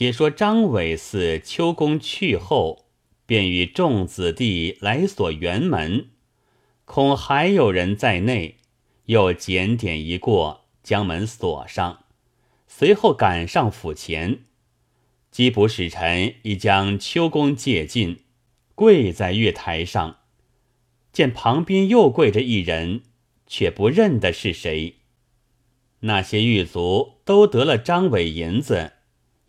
且说张伟嗣秋公去后，便与众子弟来锁辕门，恐还有人在内，又检点一过，将门锁上。随后赶上府前，缉捕使臣已将秋公借进，跪在月台上，见旁边又跪着一人，却不认得是谁。那些狱卒都得了张伟银子。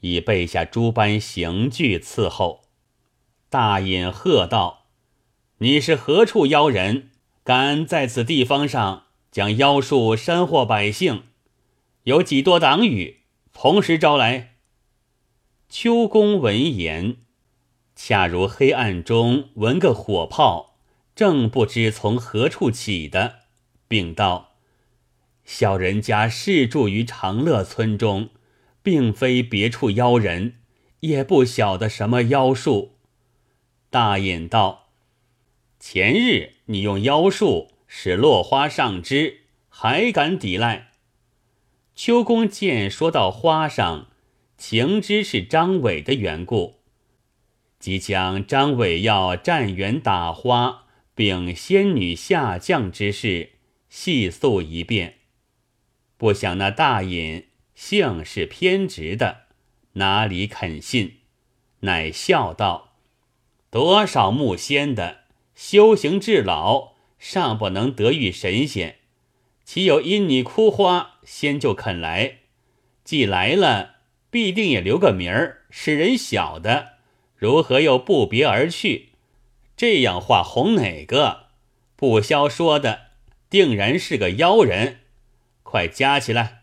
已备下诸般刑具伺候。大隐喝道：“你是何处妖人？敢在此地方上将妖术煽惑百姓？有几多党羽？同时招来。”秋公闻言，恰如黑暗中闻个火炮，正不知从何处起的，并道：“小人家世住于长乐村中。”并非别处妖人，也不晓得什么妖术。大隐道：“前日你用妖术使落花上枝，还敢抵赖？”秋公见说到花上，情知是张伟的缘故，即将张伟要站园打花，并仙女下降之事细诉一遍。不想那大隐。性是偏执的，哪里肯信？乃笑道：“多少木仙的修行至老，尚不能得遇神仙，岂有因你哭花，仙就肯来？既来了，必定也留个名儿，使人晓得。如何又不别而去？这样话哄哪个？不消说的，定然是个妖人。快加起来！”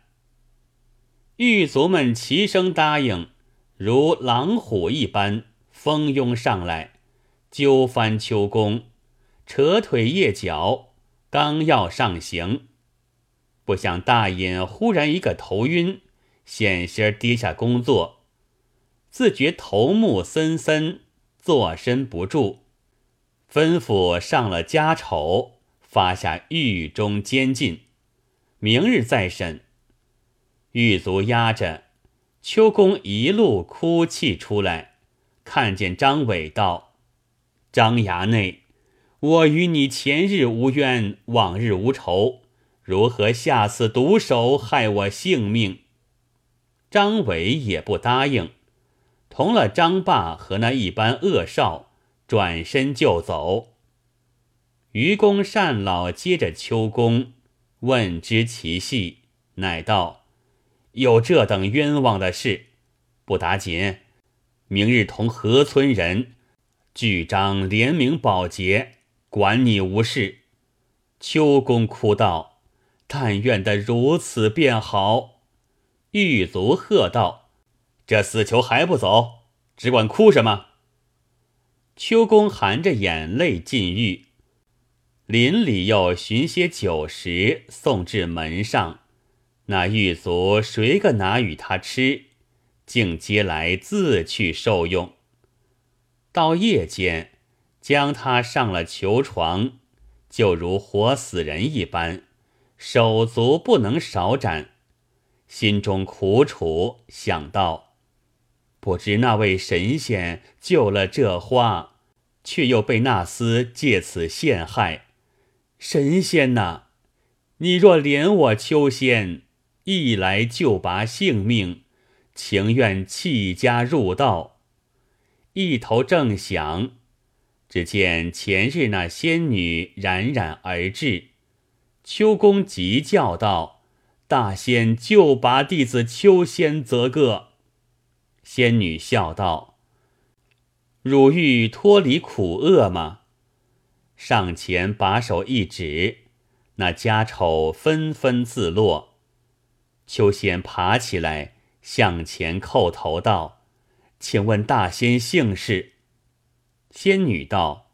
狱卒们齐声答应，如狼虎一般蜂拥上来，揪翻秋公，扯腿曳脚，刚要上刑，不想大隐忽然一个头晕，险些跌下工作，自觉头目森森，坐身不住，吩咐上了家丑，发下狱中监禁，明日再审。狱卒押着秋公一路哭泣出来，看见张伟道：“张衙内，我与你前日无冤，往日无仇，如何下此毒手，害我性命？”张伟也不答应，同了张霸和那一般恶少，转身就走。愚公单老接着秋公，问知其细，乃道。有这等冤枉的事，不打紧。明日同河村人聚章联名保洁，管你无事。秋公哭道：“但愿得如此便好。”狱卒喝道：“这死囚还不走，只管哭什么？”秋公含着眼泪进狱，邻里又寻些酒食送至门上。那狱卒谁个拿与他吃，竟接来自去受用。到夜间，将他上了囚床，就如活死人一般，手足不能少斩。心中苦楚，想到不知那位神仙救了这花，却又被那厮借此陷害。神仙呐，你若怜我秋仙。一来就拔性命，情愿弃家入道。一头正想，只见前日那仙女冉冉而至，秋公急叫道：“大仙救拔弟子秋仙则个。”仙女笑道：“汝欲脱离苦厄吗？”上前把手一指，那家丑纷纷自落。秋仙爬起来，向前叩头道：“请问大仙姓氏？”仙女道：“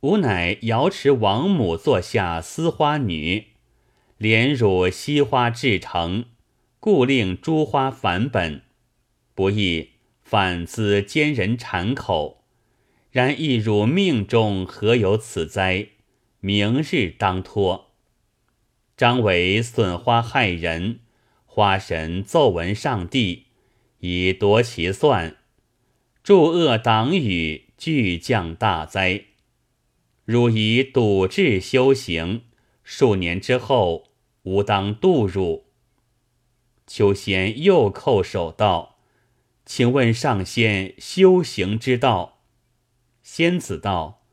吾乃瑶池王母座下丝花女，莲乳惜花制成，故令诸花返本。不易反自奸人馋口，然亦汝命中何有此灾？明日当脱。张伟损花害人。”花神奏闻上帝，以夺其算，助恶党羽，俱降大灾。汝以笃志修行，数年之后，吾当度汝。秋仙又叩首道：“请问上仙修行之道？”仙子道：“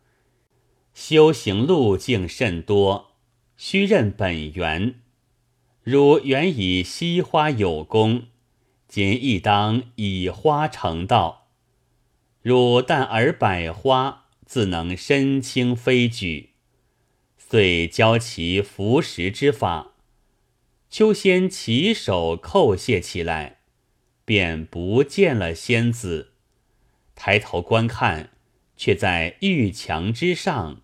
修行路径甚多，须认本源。汝原以惜花有功，今亦当以花成道。汝但而百花，自能身轻飞举。遂教其服食之法。”秋仙起手叩谢起来，便不见了仙子。抬头观看，却在玉墙之上，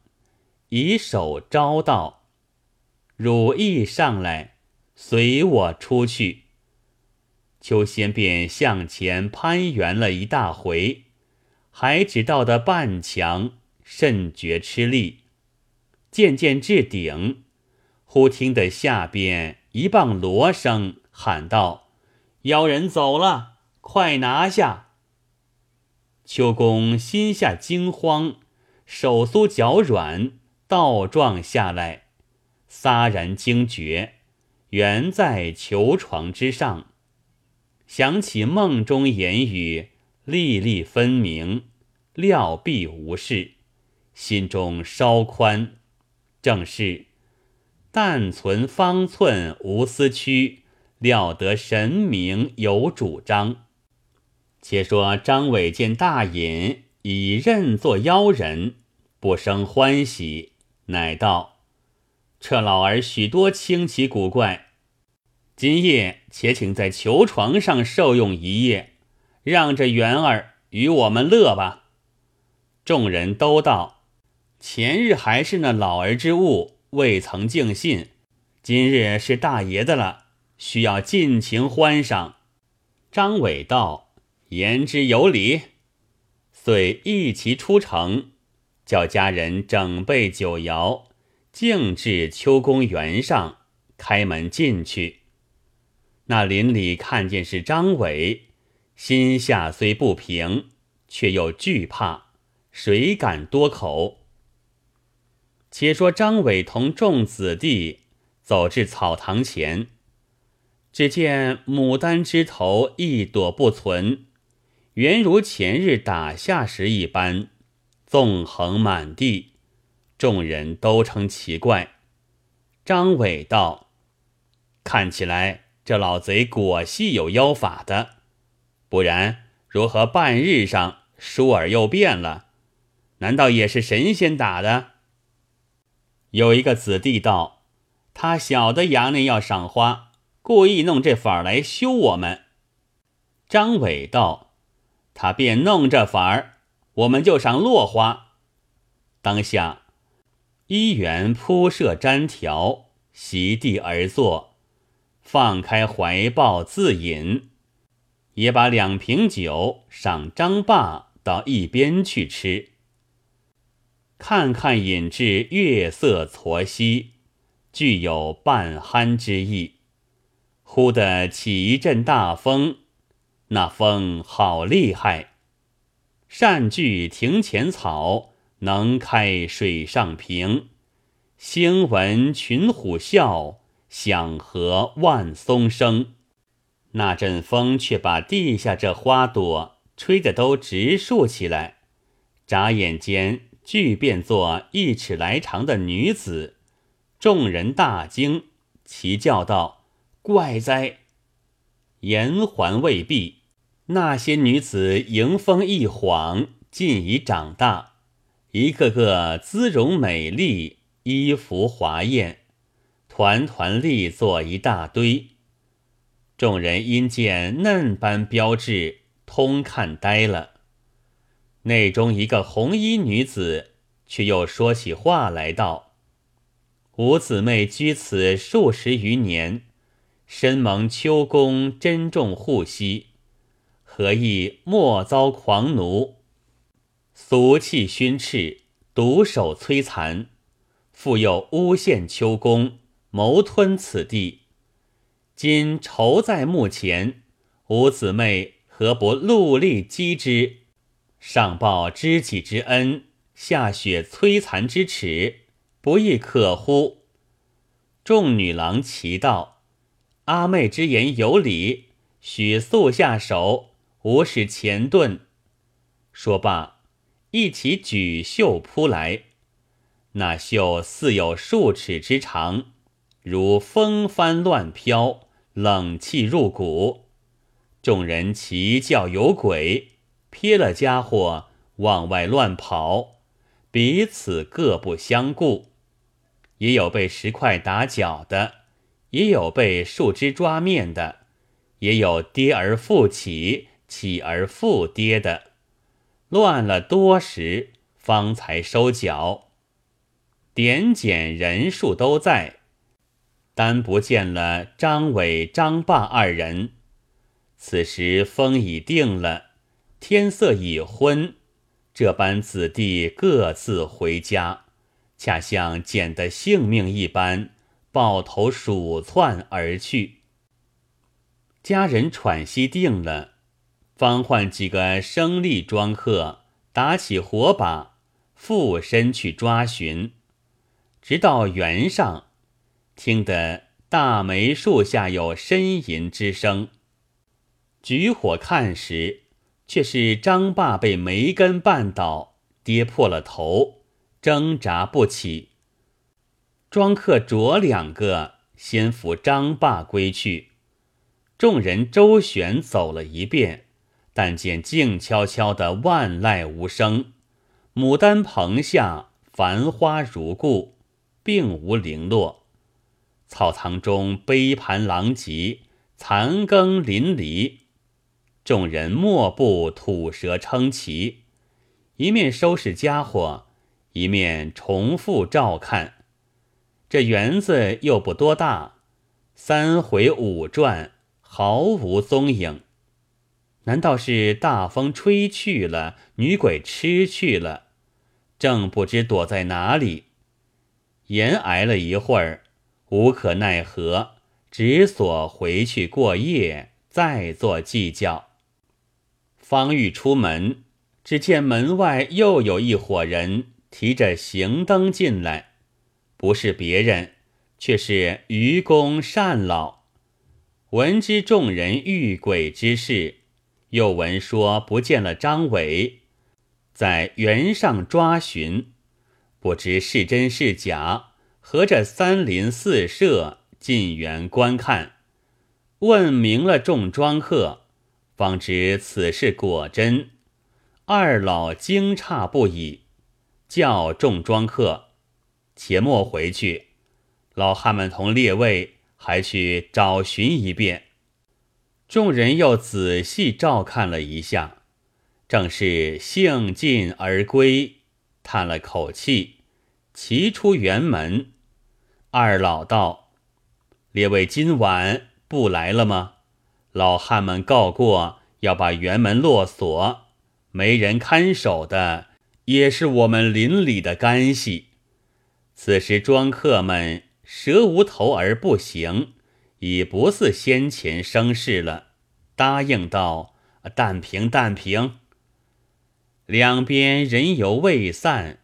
以手招道：“汝亦上来，随我出去。”秋仙便向前攀援了一大回，还只到的半墙，甚觉吃力。渐渐至顶，忽听得下边。一棒锣声喊道：“妖人走了，快拿下！”秋公心下惊慌，手酥脚软，倒撞下来，撒然惊觉，原在囚床之上。想起梦中言语，历历分明，料必无事，心中稍宽，正是。但存方寸无私屈，料得神明有主张。且说张伟见大隐已认作妖人，不生欢喜，乃道：“这老儿许多清奇古怪，今夜且请在囚床上受用一夜，让这元儿与我们乐吧。”众人都道：“前日还是那老儿之物。”未曾尽信，今日是大爷的了，需要尽情欢赏。张伟道：“言之有理。”遂一齐出城，叫家人整备酒肴，径至秋公园上，开门进去。那邻里看见是张伟，心下虽不平，却又惧怕，谁敢多口？且说张伟同众子弟走至草堂前，只见牡丹枝头一朵不存，原如前日打下时一般，纵横满地。众人都称奇怪。张伟道：“看起来这老贼果系有妖法的，不然如何半日上疏而又变了？难道也是神仙打的？”有一个子弟道：“他晓得衙内要赏花，故意弄这法儿来羞我们。”张伟道：“他便弄这法儿，我们就赏落花。”当下，一元铺设毡条，席地而坐，放开怀抱自饮，也把两瓶酒赏张霸到一边去吃。看看饮至月色错兮，具有半酣之意。忽的起一阵大风，那风好厉害。善聚庭前草，能开水上平。星闻群虎啸，响和万松声。那阵风却把地下这花朵吹得都直竖起来，眨眼间。俱变作一尺来长的女子，众人大惊，齐叫道：“怪哉！”言还未毕，那些女子迎风一晃，尽已长大，一个个姿容美丽，衣服华艳，团团立作一大堆。众人因见嫩般标志，通看呆了。内中一个红衣女子，却又说起话来道：“五姊妹居此数十余年，深蒙秋公珍重护惜，何意莫遭狂奴俗气熏斥，独守摧残，复又诬陷秋公，谋吞此地。今仇在目前，吾姊妹何不戮力击之？上报知己之恩，下雪摧残之耻，不亦可乎？众女郎齐道：“阿妹之言有理，许速下手，无使前遁。”说罢，一起举袖扑来。那袖似有数尺之长，如风帆乱飘，冷气入骨。众人齐叫有鬼，撇了家伙往外乱跑，彼此各不相顾。也有被石块打脚的，也有被树枝抓面的，也有跌而复起，起而复跌的，乱了多时，方才收脚。点检人数都在，单不见了张伟、张霸二人。此时风已定了，天色已昏，这般子弟各自回家，恰像捡的性命一般，抱头鼠窜而去。家人喘息定了，方唤几个生力庄客打起火把，附身去抓寻。直到原上，听得大梅树下有呻吟之声。举火看时，却是张霸被梅根绊倒，跌破了头，挣扎不起。庄客着两个先扶张霸归去。众人周旋走了一遍，但见静悄悄的，万籁无声。牡丹棚下繁花如故。并无零落，草堂中杯盘狼藉，残羹淋漓。众人莫不吐舌称奇，一面收拾家伙，一面重复照看。这园子又不多大，三回五转，毫无踪影。难道是大风吹去了，女鬼吃去了？正不知躲在哪里。延挨了一会儿，无可奈何，只所回去过夜，再做计较。方欲出门，只见门外又有一伙人提着行灯进来，不是别人，却是愚公单老。闻知众人遇鬼之事，又闻说不见了张伟，在园上抓寻。不知是真是假，合着三邻四舍进园观看，问明了众庄客，方知此事果真。二老惊诧不已，叫众庄客且莫回去，老汉们同列位还去找寻一遍。众人又仔细照看了一下，正是兴尽而归。叹了口气，齐出园门。二老道：“列位今晚不来了吗？老汉们告过要把园门落锁，没人看守的，也是我们邻里的干系。此时庄客们蛇无头而不行，已不似先前生事了。答应道：‘但凭，但凭。’”两边人犹未散，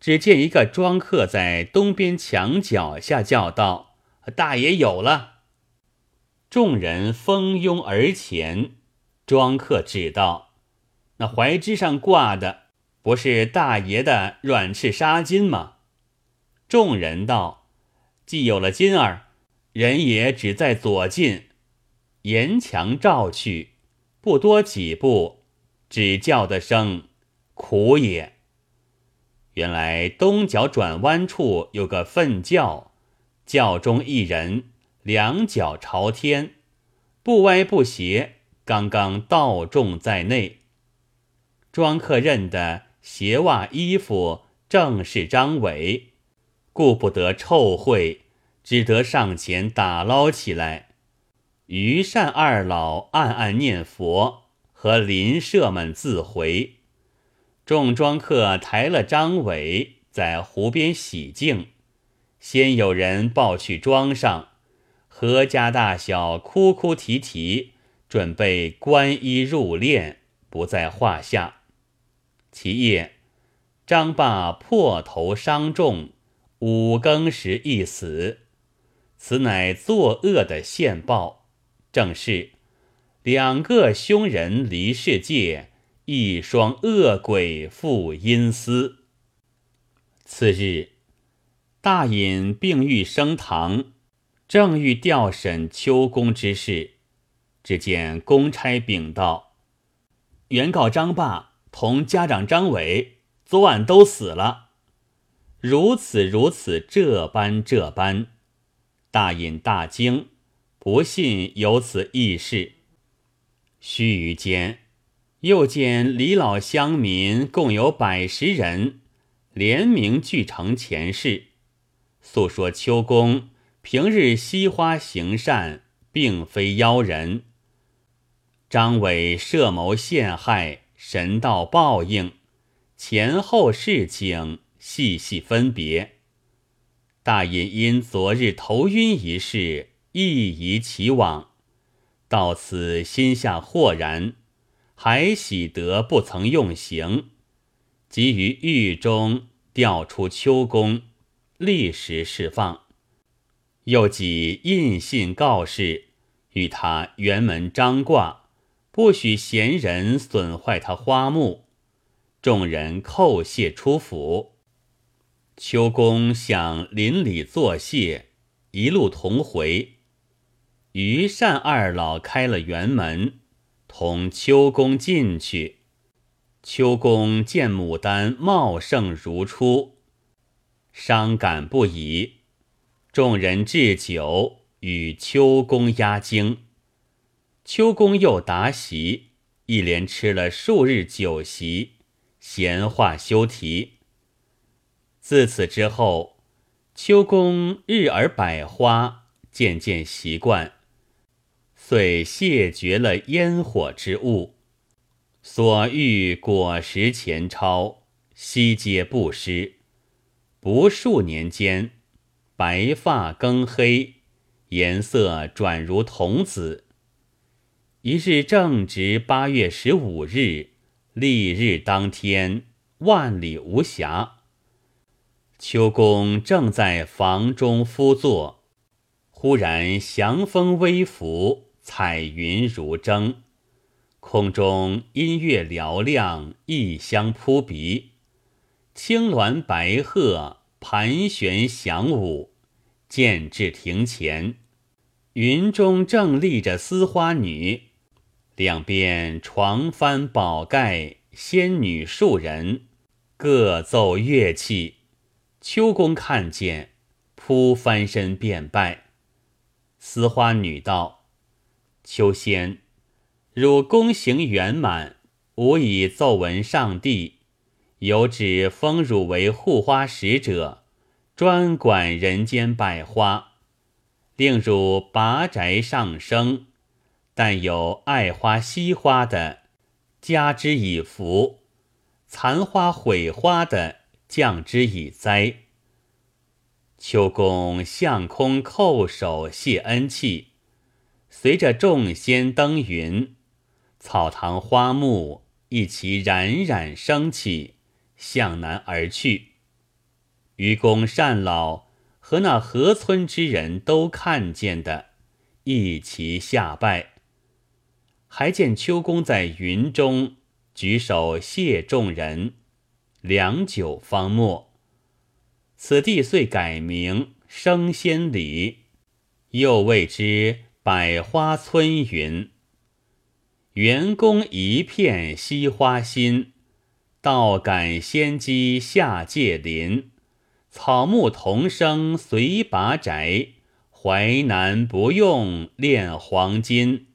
只见一个庄客在东边墙脚下叫道：“大爷有了！”众人蜂拥而前。庄客指道：“那槐枝上挂的，不是大爷的软翅纱巾吗？”众人道：“既有了金儿，人也只在左近。”沿墙照去，不多几步，只叫的声。苦也！原来东角转弯处有个粪轿，轿中一人，两脚朝天，不歪不斜，刚刚倒重在内。庄客认得鞋袜衣服正是张伟，顾不得臭秽，只得上前打捞起来。于善二老暗暗念佛，和邻舍们自回。众庄客抬了张伟在湖边洗净，先有人抱去庄上，何家大小哭哭啼啼，准备观衣入殓，不在话下。其夜，张霸破头伤重，五更时一死。此乃作恶的现报，正是两个凶人离世界，一双恶鬼赴阴司。次日，大隐病愈升堂，正欲调审秋公之事，只见公差禀道：“原告张霸同家长张伟昨晚都死了。如此如此，这般这般。”大隐大惊，不信有此异事。须臾间，又见李老乡民共有百十人，联名聚成前事，诉说秋公平日惜花行善，并非妖人。张伟设谋陷害，神道报应，前后事情细细分别。大隐因昨日头晕一事，亦疑其往，到此心下豁然，还喜得不曾用刑，即于狱中调出秋公，立时释放。又即印信告示，与他辕门张挂，不许闲人损坏他花木。众人叩谢出府。秋公向邻里作谢，一路同回。于善二老开了园门，同秋公进去。秋公见牡丹茂盛如初，伤感不已。众人置酒与秋公压惊，秋公又答席，一连吃了数日酒席，闲话休提。自此之后，秋公日而百花，渐渐习惯，遂谢绝了烟火之物，所遇果实前超，悉皆不失。不数年间，白发更黑，颜色转如童子。一日正值八月十五日，丽日当天，万里无瑕。秋公正在房中敷坐，忽然祥风微拂，彩云如蒸，空中音乐嘹亮，异香扑鼻，青鸾白鹤盘旋翔舞，渐至庭前，云中正立着丝花女，两边床幡宝盖，仙女数人，各奏乐器。秋公看见，扑翻身便拜。丝花女道：“秋仙，汝功行圆满，吾已奏闻上帝，有旨封汝为护花使者，专管人间百花，令汝拔宅上升。但有爱花惜花的，加之以福；残花毁花的。”降之以灾。秋公向空叩首谢恩气，随着众仙登云，草堂花木一齐冉冉升起，向南而去。愚公善老和那河村之人都看见的，一齐下拜。还见秋公在云中举手谢众人。良久方没，此地遂改名升仙里，又谓之百花村云。员工一片惜花心，道感仙机下界林。草木同生随拔宅，淮南不用炼黄金。